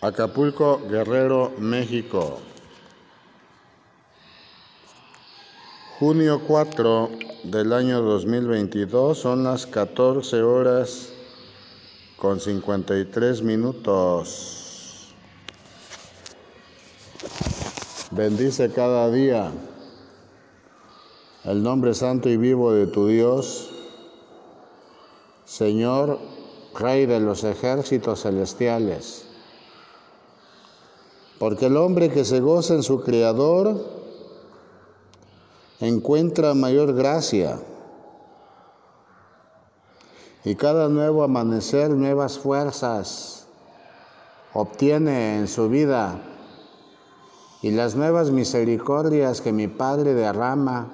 Acapulco, Guerrero, México. Junio 4 del año 2022 son las 14 horas con 53 minutos. Bendice cada día el nombre santo y vivo de tu Dios, Señor, Rey de los ejércitos celestiales. Porque el hombre que se goza en su Creador encuentra mayor gracia. Y cada nuevo amanecer nuevas fuerzas obtiene en su vida. Y las nuevas misericordias que mi Padre derrama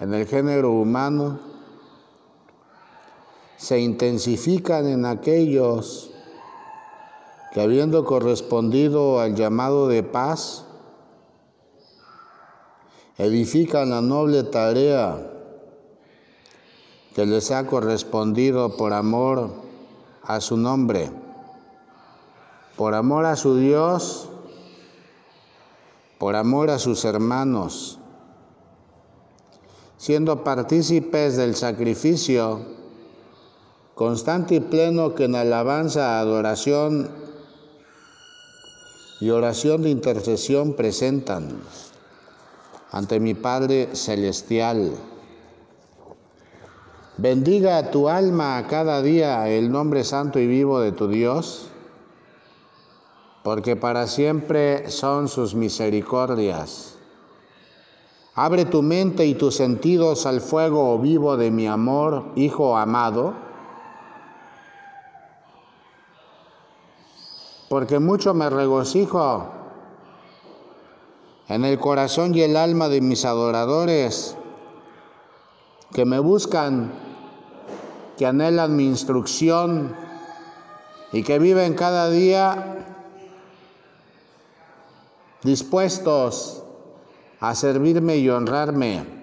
en el género humano se intensifican en aquellos que habiendo correspondido al llamado de paz, edifican la noble tarea que les ha correspondido por amor a su nombre, por amor a su Dios, por amor a sus hermanos, siendo partícipes del sacrificio constante y pleno que en alabanza, adoración y oración de intercesión presentan ante mi Padre Celestial. Bendiga tu alma cada día el nombre santo y vivo de tu Dios, porque para siempre son sus misericordias. Abre tu mente y tus sentidos al fuego vivo de mi amor, Hijo amado, porque mucho me regocijo en el corazón y el alma de mis adoradores que me buscan, que anhelan mi instrucción y que viven cada día dispuestos a servirme y honrarme.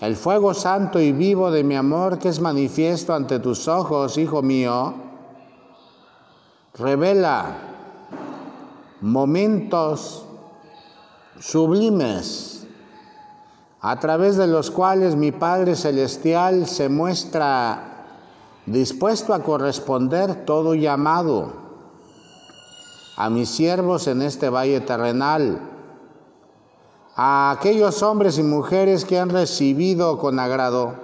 El fuego santo y vivo de mi amor que es manifiesto ante tus ojos, Hijo mío, revela momentos sublimes a través de los cuales mi Padre Celestial se muestra dispuesto a corresponder todo llamado a mis siervos en este valle terrenal, a aquellos hombres y mujeres que han recibido con agrado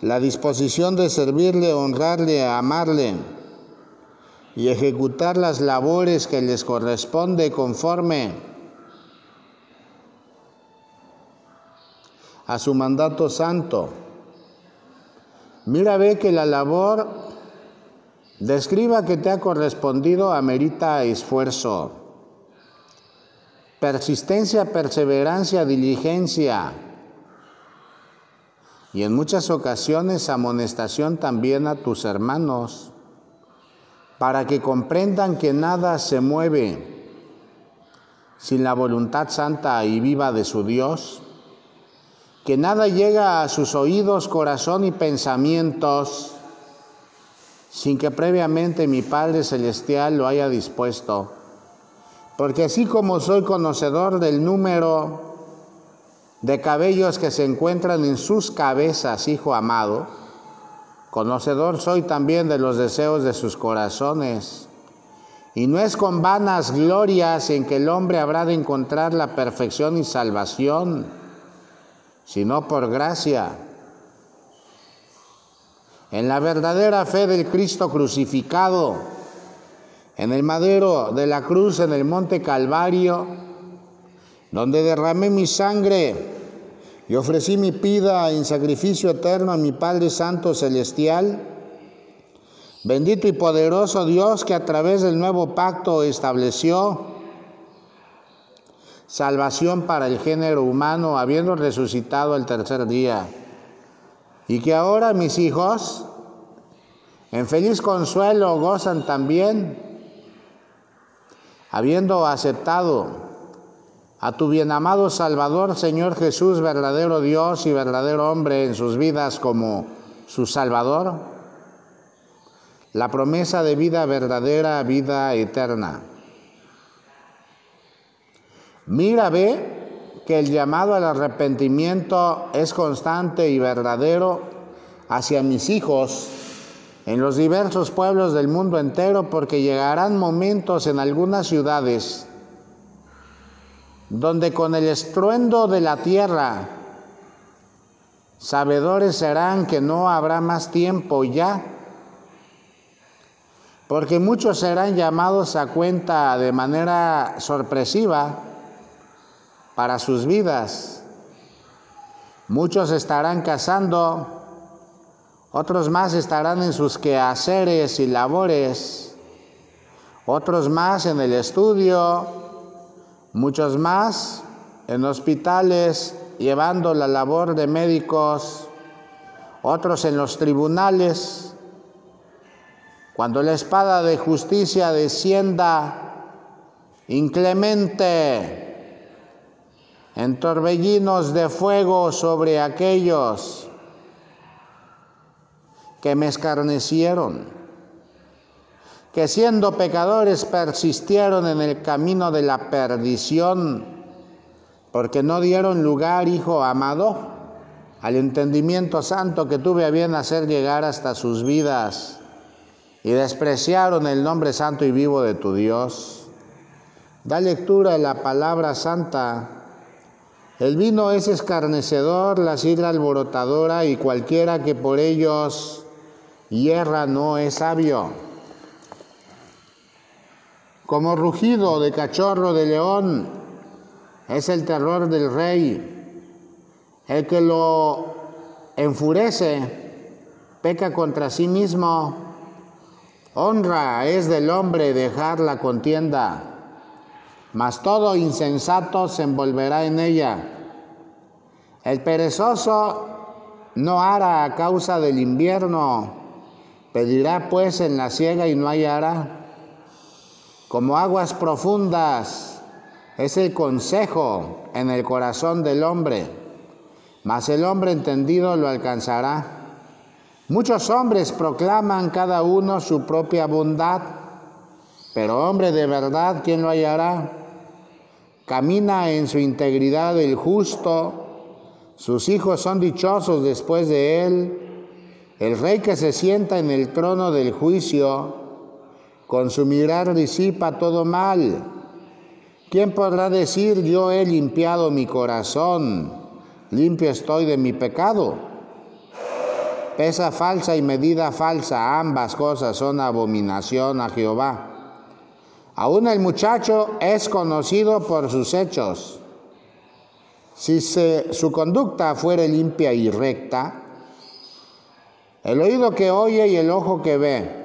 la disposición de servirle, honrarle, amarle, y ejecutar las labores que les corresponde conforme a su mandato santo. Mira, ve que la labor describa que te ha correspondido amerita esfuerzo, persistencia, perseverancia, diligencia y en muchas ocasiones amonestación también a tus hermanos para que comprendan que nada se mueve sin la voluntad santa y viva de su Dios, que nada llega a sus oídos, corazón y pensamientos sin que previamente mi Padre Celestial lo haya dispuesto. Porque así como soy conocedor del número de cabellos que se encuentran en sus cabezas, Hijo amado, Conocedor soy también de los deseos de sus corazones. Y no es con vanas glorias en que el hombre habrá de encontrar la perfección y salvación, sino por gracia. En la verdadera fe del Cristo crucificado, en el madero de la cruz en el monte Calvario, donde derramé mi sangre y ofrecí mi vida en sacrificio eterno a mi Padre Santo Celestial. Bendito y poderoso Dios que a través del nuevo pacto estableció salvación para el género humano, habiendo resucitado el tercer día. Y que ahora mis hijos, en feliz consuelo, gozan también, habiendo aceptado a tu bien amado Salvador, Señor Jesús, verdadero Dios y verdadero hombre en sus vidas como su Salvador, la promesa de vida verdadera, vida eterna. Mira, ve que el llamado al arrepentimiento es constante y verdadero hacia mis hijos en los diversos pueblos del mundo entero, porque llegarán momentos en algunas ciudades donde con el estruendo de la tierra, sabedores serán que no habrá más tiempo ya porque muchos serán llamados a cuenta de manera sorpresiva para sus vidas. Muchos estarán cazando, otros más estarán en sus quehaceres y labores, otros más en el estudio, muchos más en hospitales llevando la labor de médicos, otros en los tribunales, cuando la espada de justicia descienda inclemente en torbellinos de fuego sobre aquellos que me escarnecieron, que siendo pecadores persistieron en el camino de la perdición, porque no dieron lugar, Hijo amado, al entendimiento santo que tuve a bien hacer llegar hasta sus vidas y despreciaron el nombre santo y vivo de tu Dios. Da lectura a la palabra santa. El vino es escarnecedor, la sidra alborotadora y cualquiera que por ellos hierra no es sabio. Como rugido de cachorro de león es el terror del rey. El que lo enfurece peca contra sí mismo Honra es del hombre dejar la contienda, mas todo insensato se envolverá en ella. El perezoso no hará a causa del invierno, pedirá pues en la siega y no hallará. Como aguas profundas es el consejo en el corazón del hombre, mas el hombre entendido lo alcanzará. Muchos hombres proclaman cada uno su propia bondad, pero hombre de verdad, ¿quién lo hallará? Camina en su integridad el justo, sus hijos son dichosos después de él. El rey que se sienta en el trono del juicio, con su mirar disipa todo mal. ¿Quién podrá decir yo he limpiado mi corazón, limpio estoy de mi pecado? Pesa falsa y medida falsa, ambas cosas son abominación a Jehová. Aún el muchacho es conocido por sus hechos. Si su conducta fuere limpia y recta, el oído que oye y el ojo que ve,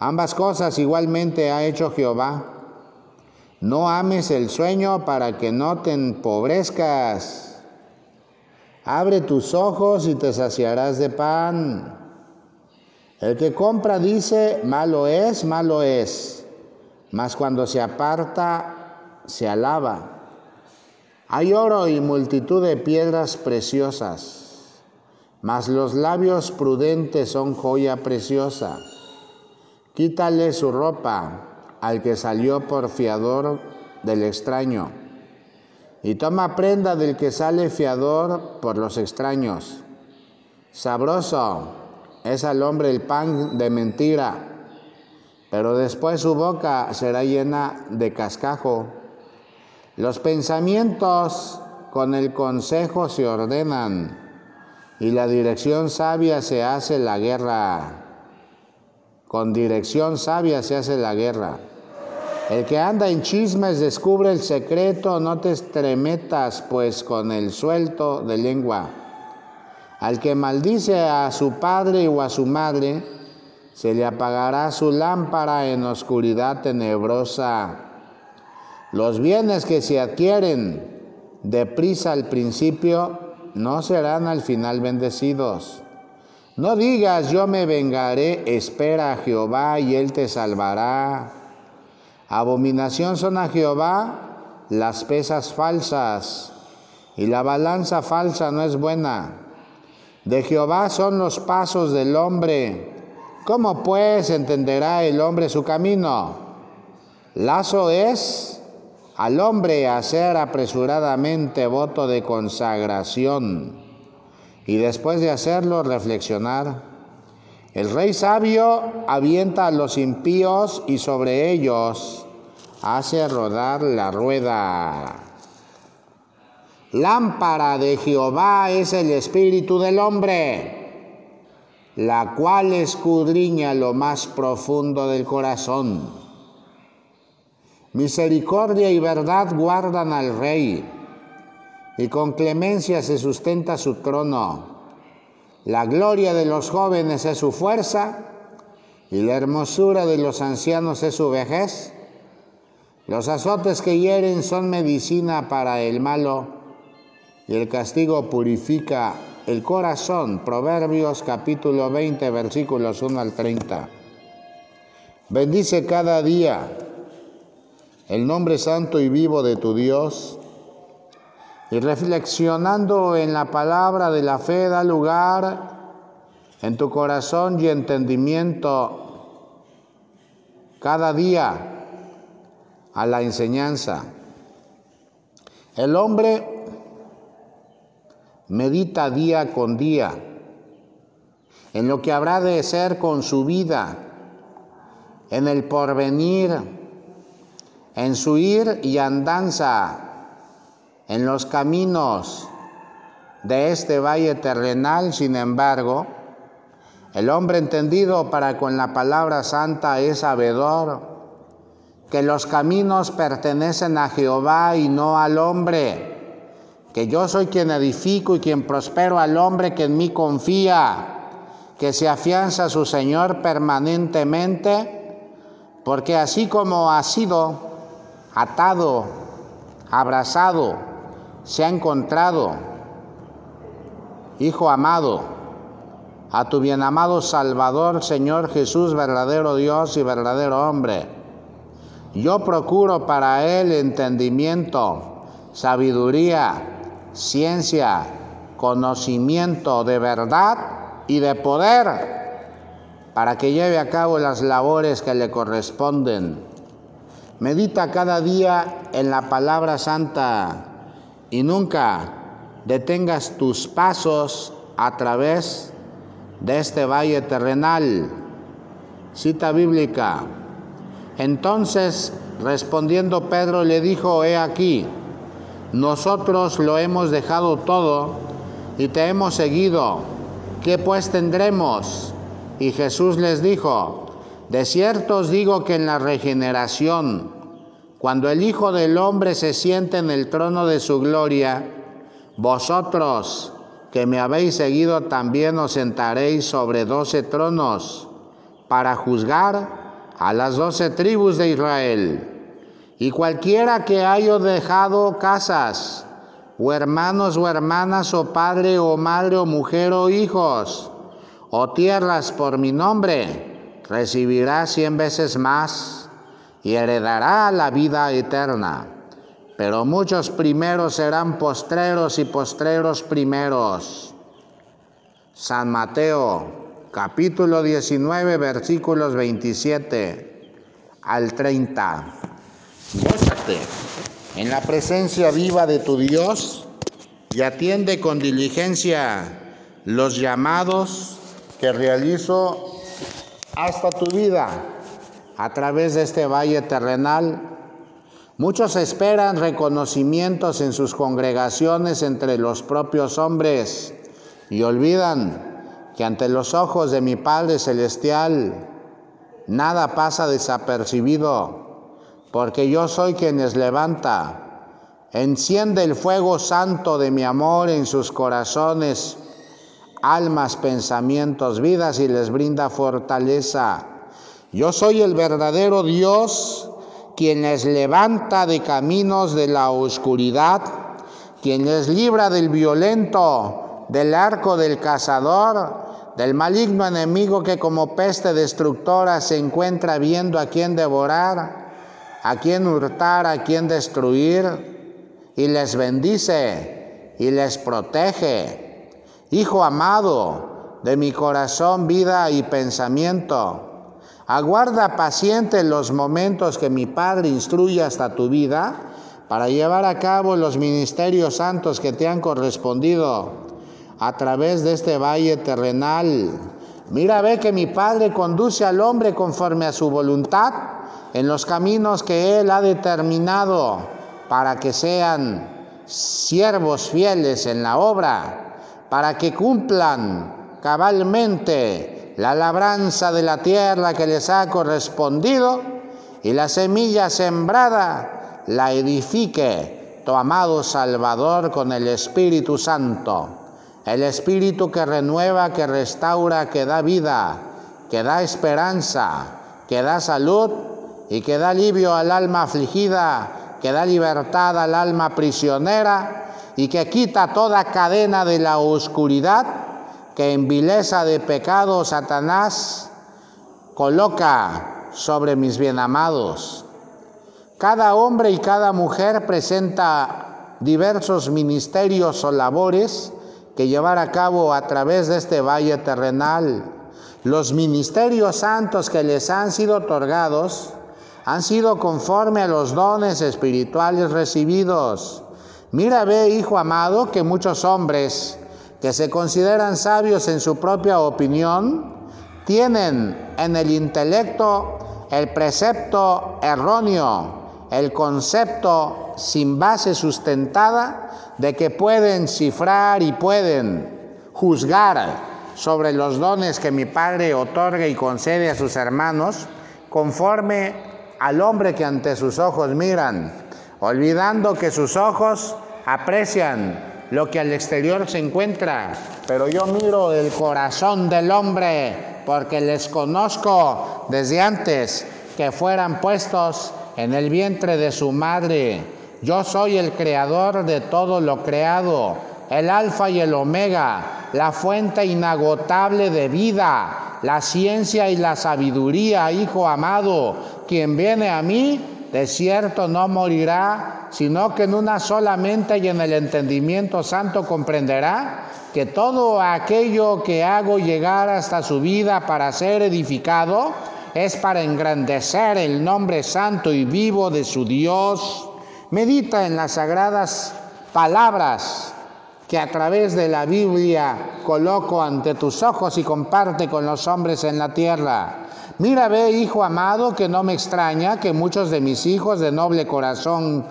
ambas cosas igualmente ha hecho Jehová. No ames el sueño para que no te empobrezcas Abre tus ojos y te saciarás de pan. El que compra dice, malo es, malo es, mas cuando se aparta, se alaba. Hay oro y multitud de piedras preciosas, mas los labios prudentes son joya preciosa. Quítale su ropa al que salió por fiador del extraño y toma prenda del que sale fiador por los extraños. Sabroso es al hombre el pan de mentira, pero después su boca será llena de cascajo. Los pensamientos con el consejo se ordenan y la dirección sabia se hace la guerra. Con dirección sabia se hace la guerra. El que anda en chismes descubre el secreto, no te estremetas pues con el suelto de lengua. Al que maldice a su padre o a su madre, se le apagará su lámpara en oscuridad tenebrosa. Los bienes que se adquieren deprisa al principio no serán al final bendecidos. No digas yo me vengaré, espera a Jehová y él te salvará. Abominación son a Jehová las pesas falsas, y la balanza falsa no es buena. De Jehová son los pasos del hombre, ¿Cómo pues entenderá el hombre su camino? Lazo es al hombre hacer apresuradamente voto de consagración y después de hacerlo reflexionar. El rey sabio avienta a los impíos y sobre ellos hace rodar la rueda. Lámpara de Jehová es el espíritu del hombre la cual escudriña lo más profundo del corazón. Misericordia y verdad guardan al rey, y con clemencia se sustenta su trono. La gloria de los jóvenes es su fuerza, y la hermosura de los ancianos es su vejez. Los azotes que hieren son medicina para el malo, y el castigo purifica el corazón. Proverbios capítulo 20 versículos 1 al 30. Bendice cada día el nombre santo y vivo de tu Dios y reflexionando en la palabra de la fe da lugar en tu corazón y entendimiento cada día a la enseñanza. El hombre medita día con día en lo que habrá de ser con su vida, en el porvenir, en su ir y andanza, en los caminos de este valle terrenal, sin embargo, el hombre entendido para con la palabra santa es sabedor que los caminos pertenecen a Jehová y no al hombre que yo soy quien edifico y quien prospero al hombre que en mí confía, que se afianza a su Señor permanentemente, porque así como ha sido atado, abrazado, se ha encontrado, Hijo amado, a tu bien amado Salvador, Señor Jesús, verdadero Dios y verdadero hombre. Yo procuro para él entendimiento, sabiduría, ciencia, conocimiento de verdad y de poder para que lleve a cabo las labores que le corresponden. Medita cada día en la palabra santa y nunca detengas tus pasos a través de este valle terrenal. Cita bíblica. Entonces, respondiendo Pedro, le dijo, he aquí, nosotros lo hemos dejado todo y te hemos seguido. ¿Qué pues tendremos? Y Jesús les dijo, de cierto os digo que en la regeneración, cuando el Hijo del Hombre se siente en el trono de su gloria, vosotros que me habéis seguido también os sentaréis sobre doce tronos para juzgar a las doce tribus de Israel. Y cualquiera que haya dejado casas, o hermanos o hermanas, o padre o madre o mujer o hijos, o tierras por mi nombre, recibirá cien veces más y heredará la vida eterna. Pero muchos primeros serán postreros y postreros primeros. San Mateo, capítulo 19, versículos 27 al 30. Gózate en la presencia viva de tu Dios y atiende con diligencia los llamados que realizo hasta tu vida a través de este valle terrenal. Muchos esperan reconocimientos en sus congregaciones entre los propios hombres y olvidan que ante los ojos de mi Padre Celestial nada pasa desapercibido porque yo soy quien les levanta. Enciende el fuego santo de mi amor en sus corazones, almas, pensamientos, vidas y les brinda fortaleza. Yo soy el verdadero Dios, quien les levanta de caminos de la oscuridad, quien les libra del violento, del arco del cazador, del maligno enemigo que como peste destructora se encuentra viendo a quien devorar a quien hurtar, a quien destruir, y les bendice y les protege. Hijo amado, de mi corazón, vida y pensamiento. Aguarda paciente los momentos que mi Padre instruye hasta tu vida para llevar a cabo los ministerios santos que te han correspondido a través de este valle terrenal. Mira, ve que mi Padre conduce al hombre conforme a su voluntad en los caminos que Él ha determinado para que sean siervos fieles en la obra, para que cumplan cabalmente la labranza de la tierra que les ha correspondido y la semilla sembrada la edifique tu amado Salvador con el Espíritu Santo, el Espíritu que renueva, que restaura, que da vida, que da esperanza, que da salud y que da alivio al alma afligida, que da libertad al alma prisionera y que quita toda cadena de la oscuridad que en vileza de pecado Satanás coloca sobre mis bienamados. Cada hombre y cada mujer presenta diversos ministerios o labores que llevar a cabo a través de este valle terrenal. Los ministerios santos que les han sido otorgados han sido conforme a los dones espirituales recibidos. Mira, ve, hijo amado, que muchos hombres que se consideran sabios en su propia opinión, tienen en el intelecto el precepto erróneo, el concepto sin base sustentada de que pueden cifrar y pueden juzgar sobre los dones que mi Padre otorga y concede a sus hermanos conforme al hombre que ante sus ojos miran, olvidando que sus ojos aprecian lo que al exterior se encuentra, pero yo miro el corazón del hombre porque les conozco desde antes que fueran puestos en el vientre de su madre. Yo soy el creador de todo lo creado, el alfa y el omega, la fuente inagotable de vida, la ciencia y la sabiduría, Hijo amado, quien viene a mí, de cierto no morirá, sino que en una sola mente y en el entendimiento santo comprenderá que todo aquello que hago llegar hasta su vida para ser edificado es para engrandecer el nombre santo y vivo de su Dios. Medita en las sagradas palabras que a través de la Biblia coloco ante tus ojos y comparte con los hombres en la tierra. Mira, ve, hijo amado, que no me extraña que muchos de mis hijos de noble corazón,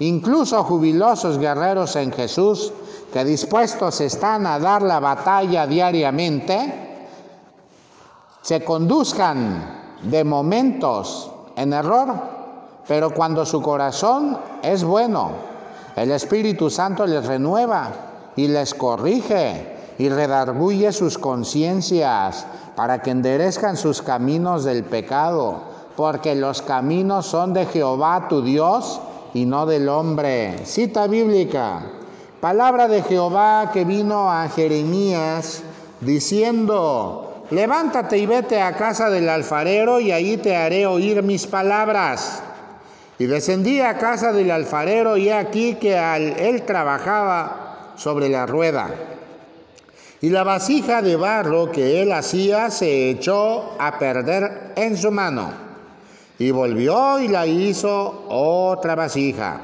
incluso jubilosos guerreros en Jesús, que dispuestos están a dar la batalla diariamente, se conduzcan de momentos en error, pero cuando su corazón es bueno, el Espíritu Santo les renueva y les corrige y redarguye sus conciencias para que enderezcan sus caminos del pecado, porque los caminos son de Jehová tu Dios y no del hombre. Cita bíblica. Palabra de Jehová que vino a Jeremías diciendo, levántate y vete a casa del alfarero y ahí te haré oír mis palabras. Y descendí a casa del alfarero y aquí que al, él trabajaba sobre la rueda. Y la vasija de barro que él hacía se echó a perder en su mano. Y volvió y la hizo otra vasija,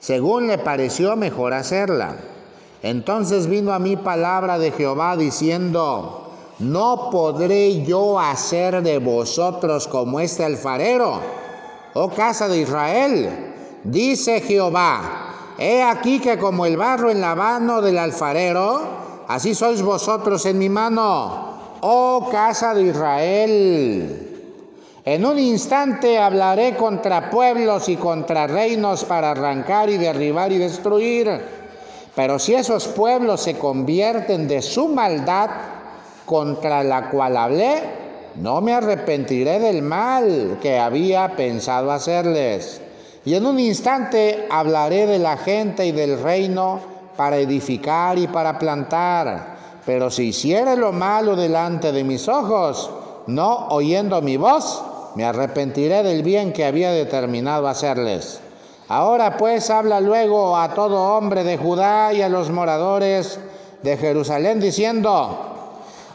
según le pareció mejor hacerla. Entonces vino a mí palabra de Jehová diciendo, no podré yo hacer de vosotros como este alfarero, oh casa de Israel, dice Jehová He aquí que como el barro en la mano del alfarero, así sois vosotros en mi mano, oh casa de Israel. En un instante hablaré contra pueblos y contra reinos para arrancar y derribar y destruir. Pero si esos pueblos se convierten de su maldad contra la cual hablé, no me arrepentiré del mal que había pensado hacerles. Y en un instante hablaré de la gente y del reino para edificar y para plantar. Pero si hiciere lo malo delante de mis ojos, no oyendo mi voz, me arrepentiré del bien que había determinado hacerles. Ahora pues habla luego a todo hombre de Judá y a los moradores de Jerusalén diciendo,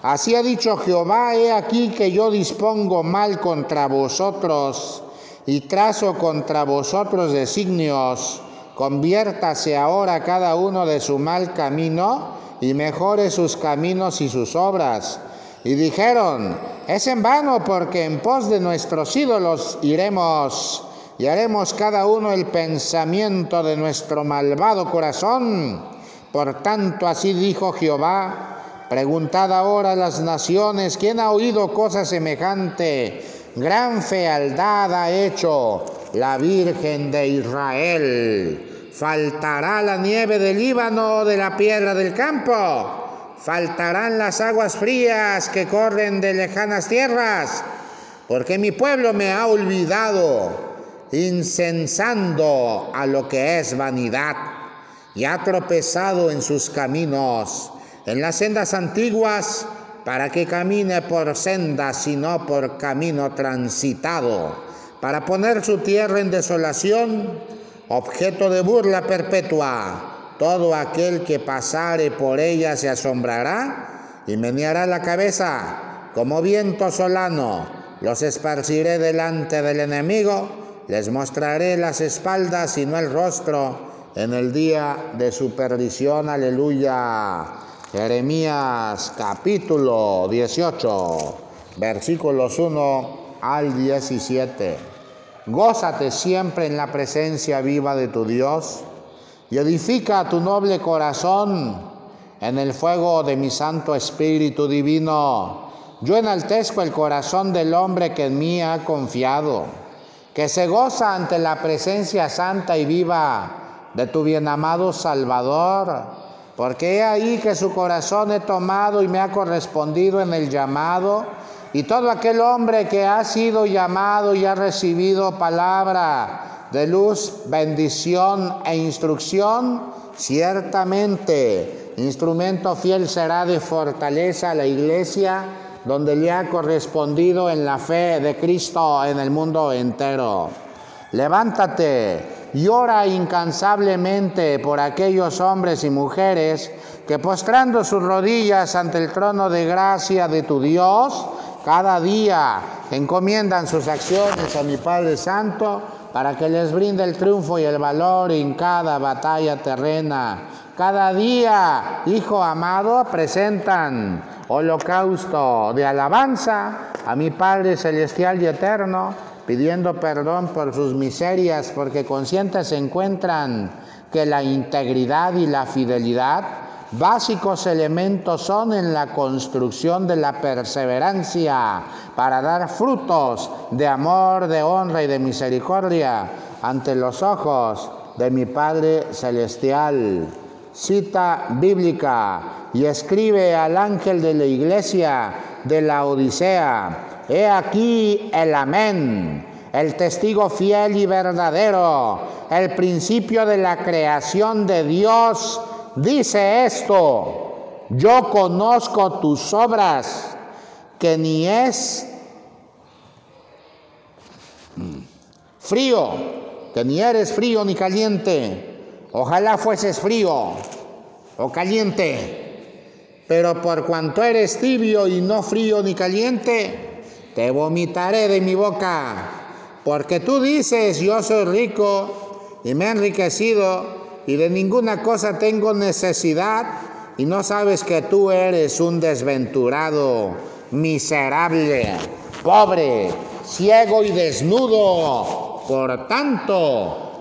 Así ha dicho Jehová, he aquí que yo dispongo mal contra vosotros y trazo contra vosotros designios. Conviértase ahora cada uno de su mal camino y mejore sus caminos y sus obras. Y dijeron, es en vano porque en pos de nuestros ídolos iremos y haremos cada uno el pensamiento de nuestro malvado corazón. Por tanto, así dijo Jehová, Preguntad ahora a las naciones, ¿quién ha oído cosa semejante? Gran fealdad ha hecho la Virgen de Israel. Faltará la nieve del Líbano de la piedra del campo. Faltarán las aguas frías que corren de lejanas tierras. Porque mi pueblo me ha olvidado, incensando a lo que es vanidad, y ha tropezado en sus caminos en las sendas antiguas para que camine por sendas y no por camino transitado, para poner su tierra en desolación, objeto de burla perpetua. Todo aquel que pasare por ella se asombrará y meneará la cabeza como viento solano. Los esparciré delante del enemigo, les mostraré las espaldas y no el rostro en el día de su perdición. Aleluya. Jeremías capítulo 18, versículos 1 al 17. Gózate siempre en la presencia viva de tu Dios y edifica tu noble corazón en el fuego de mi Santo Espíritu Divino. Yo enaltezco el corazón del hombre que en mí ha confiado, que se goza ante la presencia santa y viva de tu bienamado Salvador porque he ahí que su corazón he tomado y me ha correspondido en el llamado, y todo aquel hombre que ha sido llamado y ha recibido palabra de luz, bendición e instrucción, ciertamente instrumento fiel será de fortaleza a la iglesia, donde le ha correspondido en la fe de Cristo en el mundo entero. Levántate y ora incansablemente por aquellos hombres y mujeres que postrando sus rodillas ante el trono de gracia de tu Dios, cada día encomiendan sus acciones a mi Padre Santo para que les brinde el triunfo y el valor en cada batalla terrena. Cada día, Hijo amado, presentan holocausto de alabanza a mi Padre Celestial y Eterno pidiendo perdón por sus miserias, porque conscientes se encuentran que la integridad y la fidelidad básicos elementos son en la construcción de la perseverancia para dar frutos de amor, de honra y de misericordia ante los ojos de mi Padre Celestial. Cita bíblica y escribe al ángel de la iglesia de la Odisea He aquí el amén, el testigo fiel y verdadero, el principio de la creación de Dios, dice esto, yo conozco tus obras, que ni es frío, que ni eres frío ni caliente, ojalá fueses frío o caliente, pero por cuanto eres tibio y no frío ni caliente, te vomitaré de mi boca, porque tú dices, yo soy rico y me he enriquecido y de ninguna cosa tengo necesidad y no sabes que tú eres un desventurado, miserable, pobre, ciego y desnudo. Por tanto,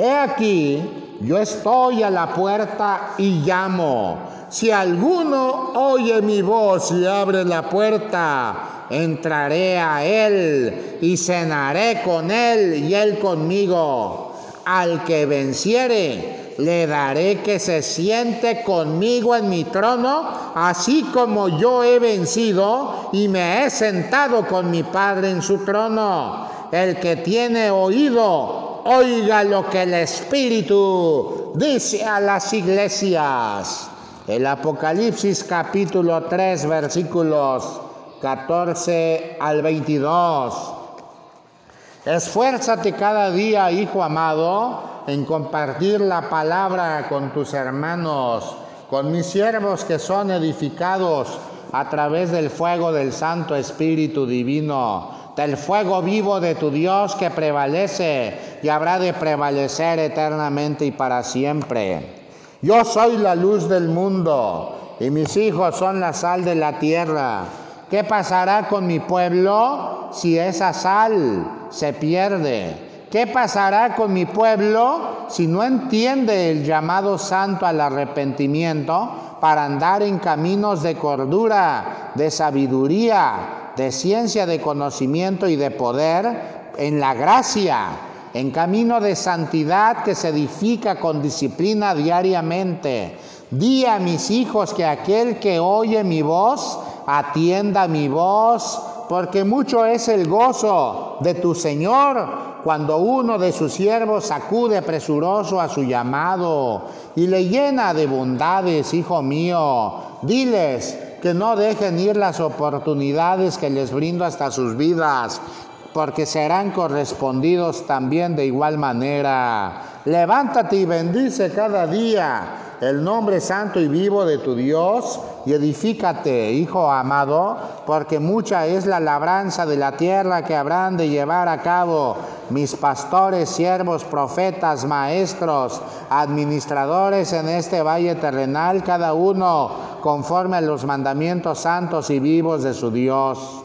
He aquí, yo estoy a la puerta y llamo. Si alguno oye mi voz y abre la puerta, entraré a él y cenaré con él y él conmigo. Al que venciere, le daré que se siente conmigo en mi trono, así como yo he vencido y me he sentado con mi Padre en su trono. El que tiene oído, oiga lo que el Espíritu dice a las iglesias. El Apocalipsis capítulo 3 versículos 14 al 22. Esfuérzate cada día, hijo amado, en compartir la palabra con tus hermanos, con mis siervos que son edificados a través del fuego del Santo Espíritu Divino, del fuego vivo de tu Dios que prevalece y habrá de prevalecer eternamente y para siempre. Yo soy la luz del mundo y mis hijos son la sal de la tierra. ¿Qué pasará con mi pueblo si esa sal se pierde? ¿Qué pasará con mi pueblo si no entiende el llamado santo al arrepentimiento para andar en caminos de cordura, de sabiduría, de ciencia, de conocimiento y de poder en la gracia, en camino de santidad que se edifica con disciplina diariamente? Di a mis hijos que aquel que oye mi voz, atienda mi voz, porque mucho es el gozo de tu Señor cuando uno de sus siervos acude presuroso a su llamado y le llena de bondades, hijo mío. Diles que no dejen ir las oportunidades que les brindo hasta sus vidas, porque serán correspondidos también de igual manera. Levántate y bendice cada día el nombre santo y vivo de tu Dios y edifícate, hijo amado, porque mucha es la labranza de la tierra que habrán de llevar a cabo mis pastores, siervos, profetas, maestros, administradores en este valle terrenal, cada uno conforme a los mandamientos santos y vivos de su Dios.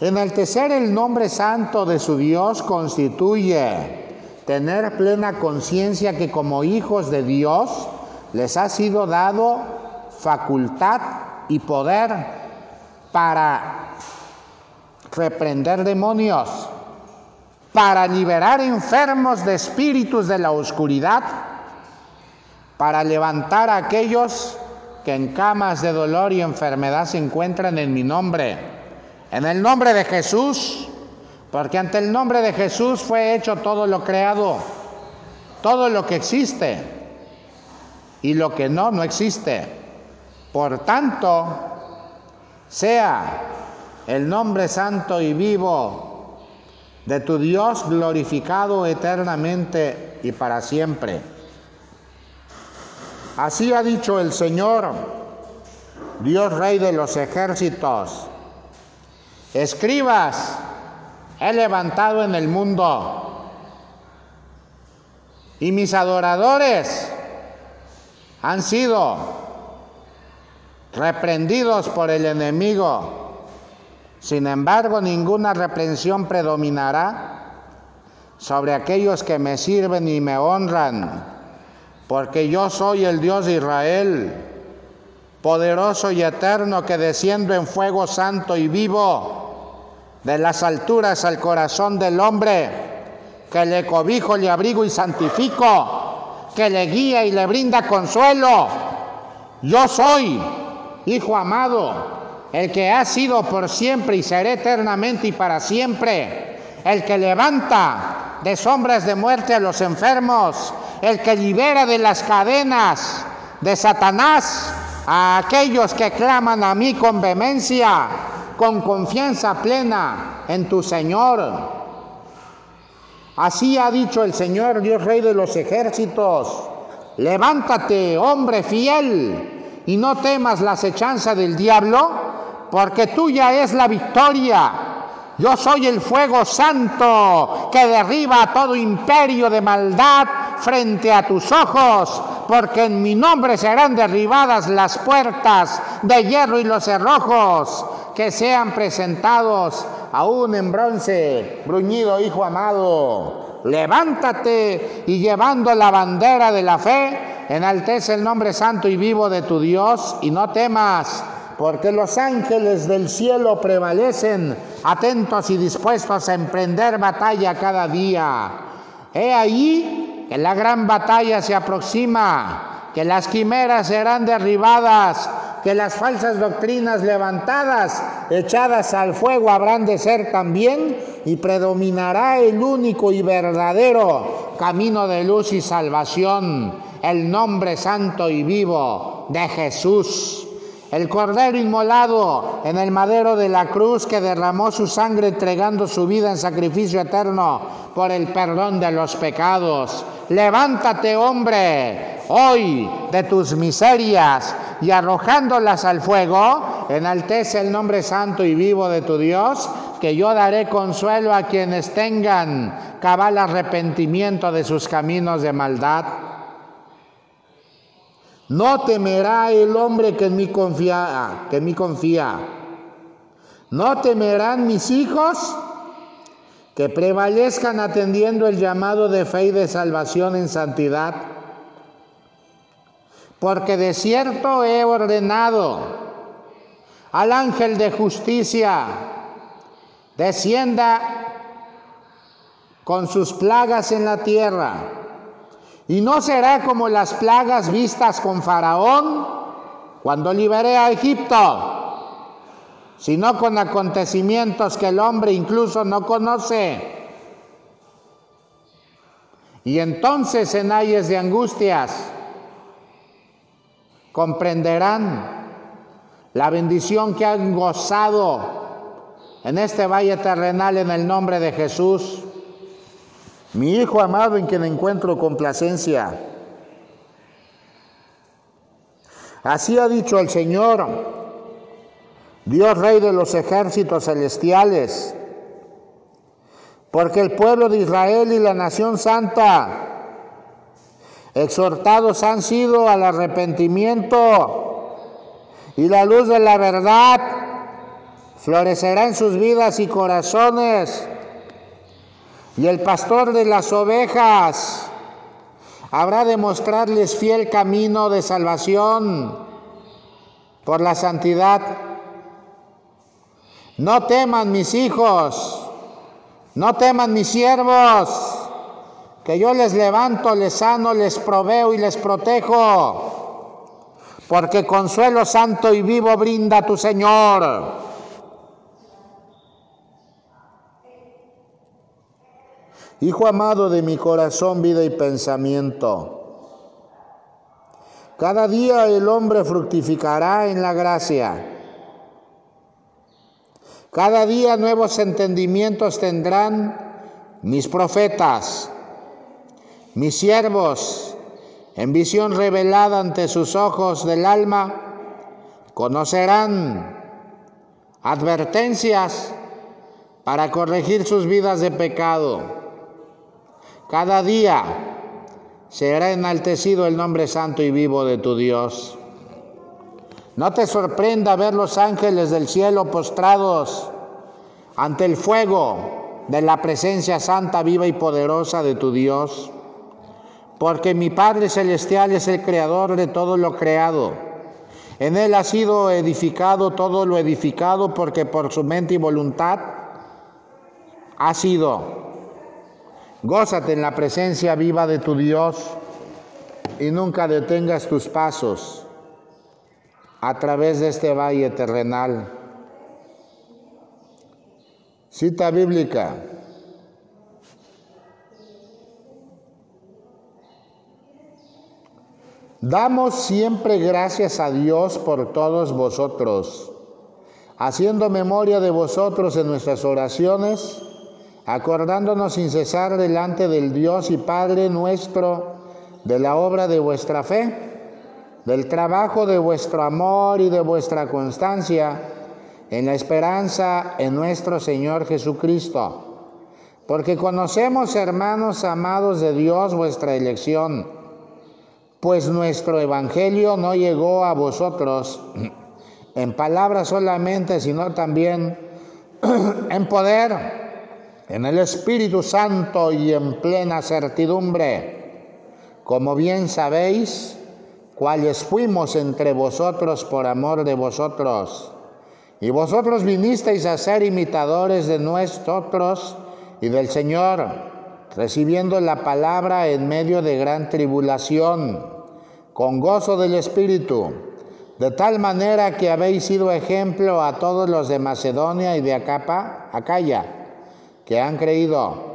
Enaltecer el nombre santo de su Dios constituye tener plena conciencia que como hijos de Dios les ha sido dado facultad y poder para reprender demonios, para liberar enfermos de espíritus de la oscuridad, para levantar a aquellos que en camas de dolor y enfermedad se encuentran en mi nombre. En el nombre de Jesús, porque ante el nombre de Jesús fue hecho todo lo creado, todo lo que existe y lo que no, no existe. Por tanto, sea el nombre santo y vivo de tu Dios glorificado eternamente y para siempre. Así ha dicho el Señor, Dios Rey de los ejércitos. Escribas, he levantado en el mundo. Y mis adoradores han sido reprendidos por el enemigo. Sin embargo, ninguna reprensión predominará sobre aquellos que me sirven y me honran, porque yo soy el Dios de Israel, poderoso y eterno que desciendo en fuego santo y vivo de las alturas al corazón del hombre, que le cobijo, le abrigo y santifico, que le guía y le brinda consuelo. Yo soy, Hijo amado, el que ha sido por siempre y seré eternamente y para siempre, el que levanta de sombras de muerte a los enfermos, el que libera de las cadenas de Satanás a aquellos que claman a mí con vehemencia con confianza plena en tu Señor. Así ha dicho el Señor, Dios Rey de los ejércitos. Levántate, hombre fiel, y no temas la acechanza del diablo, porque tuya es la victoria. Yo soy el fuego santo que derriba todo imperio de maldad frente a tus ojos, porque en mi nombre serán derribadas las puertas de hierro y los cerrojos que sean presentados aún en bronce, bruñido hijo amado. Levántate y llevando la bandera de la fe, enaltece el nombre santo y vivo de tu Dios y no temas, porque los ángeles del cielo prevalecen, atentos y dispuestos a emprender batalla cada día. He ahí que la gran batalla se aproxima, que las quimeras serán derribadas, que las falsas doctrinas levantadas, echadas al fuego, habrán de ser también, y predominará el único y verdadero camino de luz y salvación, el nombre santo y vivo de Jesús el Cordero inmolado en el madero de la cruz que derramó su sangre entregando su vida en sacrificio eterno por el perdón de los pecados. Levántate, hombre, hoy de tus miserias y arrojándolas al fuego, enaltece el nombre santo y vivo de tu Dios, que yo daré consuelo a quienes tengan cabal arrepentimiento de sus caminos de maldad no temerá el hombre que en mí confía, que confía. No temerán mis hijos que prevalezcan atendiendo el llamado de fe y de salvación en santidad. Porque de cierto he ordenado al ángel de justicia descienda con sus plagas en la tierra y no será como las plagas vistas con Faraón cuando liberé a Egipto, sino con acontecimientos que el hombre incluso no conoce. Y entonces en ayes de angustias comprenderán la bendición que han gozado en este valle terrenal en el nombre de Jesús mi Hijo amado en quien encuentro complacencia. Así ha dicho el Señor, Dios Rey de los ejércitos celestiales, porque el pueblo de Israel y la nación santa, exhortados han sido al arrepentimiento y la luz de la verdad florecerá en sus vidas y corazones y el pastor de las ovejas habrá de mostrarles fiel camino de salvación por la santidad. No teman mis hijos, no teman mis siervos, que yo les levanto, les sano, les proveo y les protejo, porque consuelo santo y vivo brinda tu Señor. Hijo amado de mi corazón, vida y pensamiento, cada día el hombre fructificará en la gracia. Cada día nuevos entendimientos tendrán mis profetas, mis siervos, en visión revelada ante sus ojos del alma, conocerán advertencias para corregir sus vidas de pecado cada día será enaltecido el nombre santo y vivo de tu Dios. No te sorprenda ver los ángeles del cielo postrados ante el fuego de la presencia santa, viva y poderosa de tu Dios, porque mi Padre Celestial es el creador de todo lo creado. En Él ha sido edificado todo lo edificado, porque por su mente y voluntad ha sido Gózate en la presencia viva de tu Dios y nunca detengas tus pasos a través de este valle terrenal. Cita bíblica. Damos siempre gracias a Dios por todos vosotros, haciendo memoria de vosotros en nuestras oraciones acordándonos sin cesar delante del Dios y Padre nuestro de la obra de vuestra fe, del trabajo de vuestro amor y de vuestra constancia en la esperanza en nuestro Señor Jesucristo. Porque conocemos, hermanos amados de Dios, vuestra elección, pues nuestro Evangelio no llegó a vosotros en palabras solamente, sino también en poder en el Espíritu Santo y en plena certidumbre, como bien sabéis, cuáles fuimos entre vosotros por amor de vosotros. Y vosotros vinisteis a ser imitadores de nosotros y del Señor, recibiendo la palabra en medio de gran tribulación, con gozo del Espíritu, de tal manera que habéis sido ejemplo a todos los de Macedonia y de Acapa, Acaya, que han creído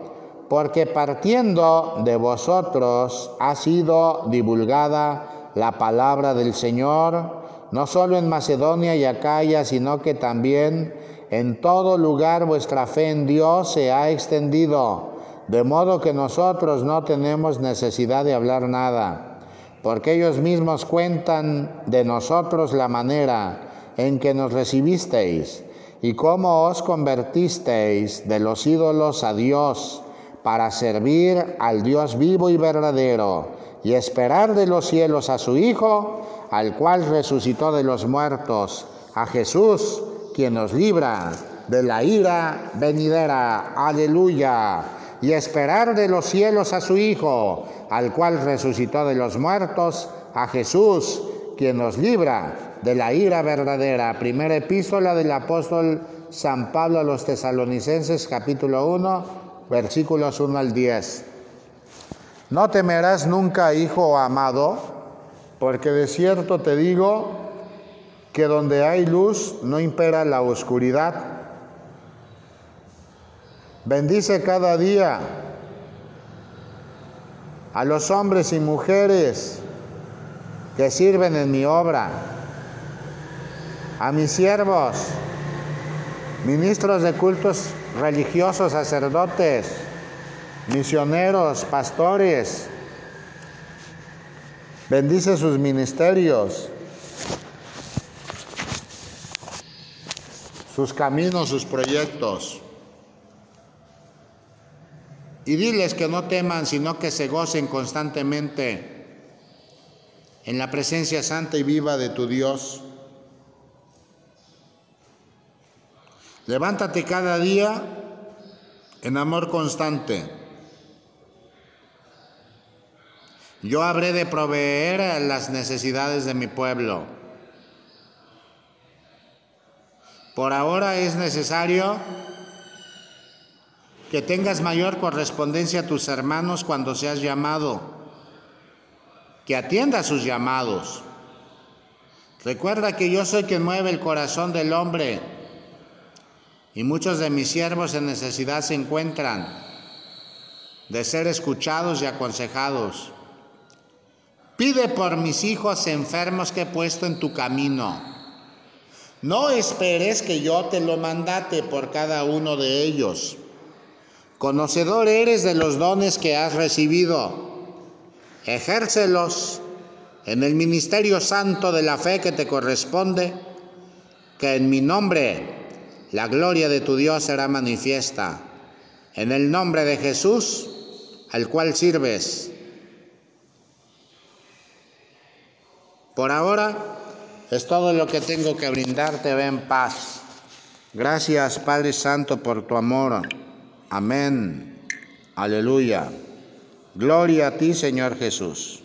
porque partiendo de vosotros ha sido divulgada la palabra del Señor, no solo en Macedonia y Acaya, sino que también en todo lugar vuestra fe en Dios se ha extendido, de modo que nosotros no tenemos necesidad de hablar nada, porque ellos mismos cuentan de nosotros la manera en que nos recibisteis y cómo os convertisteis de los ídolos a Dios para servir al Dios vivo y verdadero y esperar de los cielos a su Hijo, al cual resucitó de los muertos, a Jesús, quien nos libra de la ira venidera. Aleluya. Y esperar de los cielos a su Hijo, al cual resucitó de los muertos, a Jesús, quien nos libra de la ira verdadera. Primera epístola del apóstol San Pablo a los tesalonicenses, capítulo 1 versículos 1 al 10. No temerás nunca, hijo amado, porque de cierto te digo que donde hay luz no impera la oscuridad. Bendice cada día a los hombres y mujeres que sirven en mi obra, a mis siervos, ministros de cultos religiosos, sacerdotes, misioneros, pastores. Bendice sus ministerios, sus caminos, sus proyectos. Y diles que no teman, sino que se gocen constantemente en la presencia santa y viva de tu Dios. Levántate cada día en amor constante. Yo habré de proveer las necesidades de mi pueblo. Por ahora es necesario que tengas mayor correspondencia a tus hermanos cuando seas llamado, que atiendas sus llamados. Recuerda que yo soy quien mueve el corazón del hombre y muchos de mis siervos en necesidad se encuentran de ser escuchados y aconsejados. Pide por mis hijos enfermos que he puesto en tu camino. No esperes que yo te lo mandate por cada uno de ellos. Conocedor eres de los dones que has recibido. Ejércelos en el ministerio santo de la fe que te corresponde, que en mi nombre la gloria de tu Dios será manifiesta. En el nombre de Jesús, al cual sirves. Por ahora es todo lo que tengo que brindarte. Ven paz. Gracias Padre Santo por tu amor. Amén. Aleluya. Gloria a ti Señor Jesús.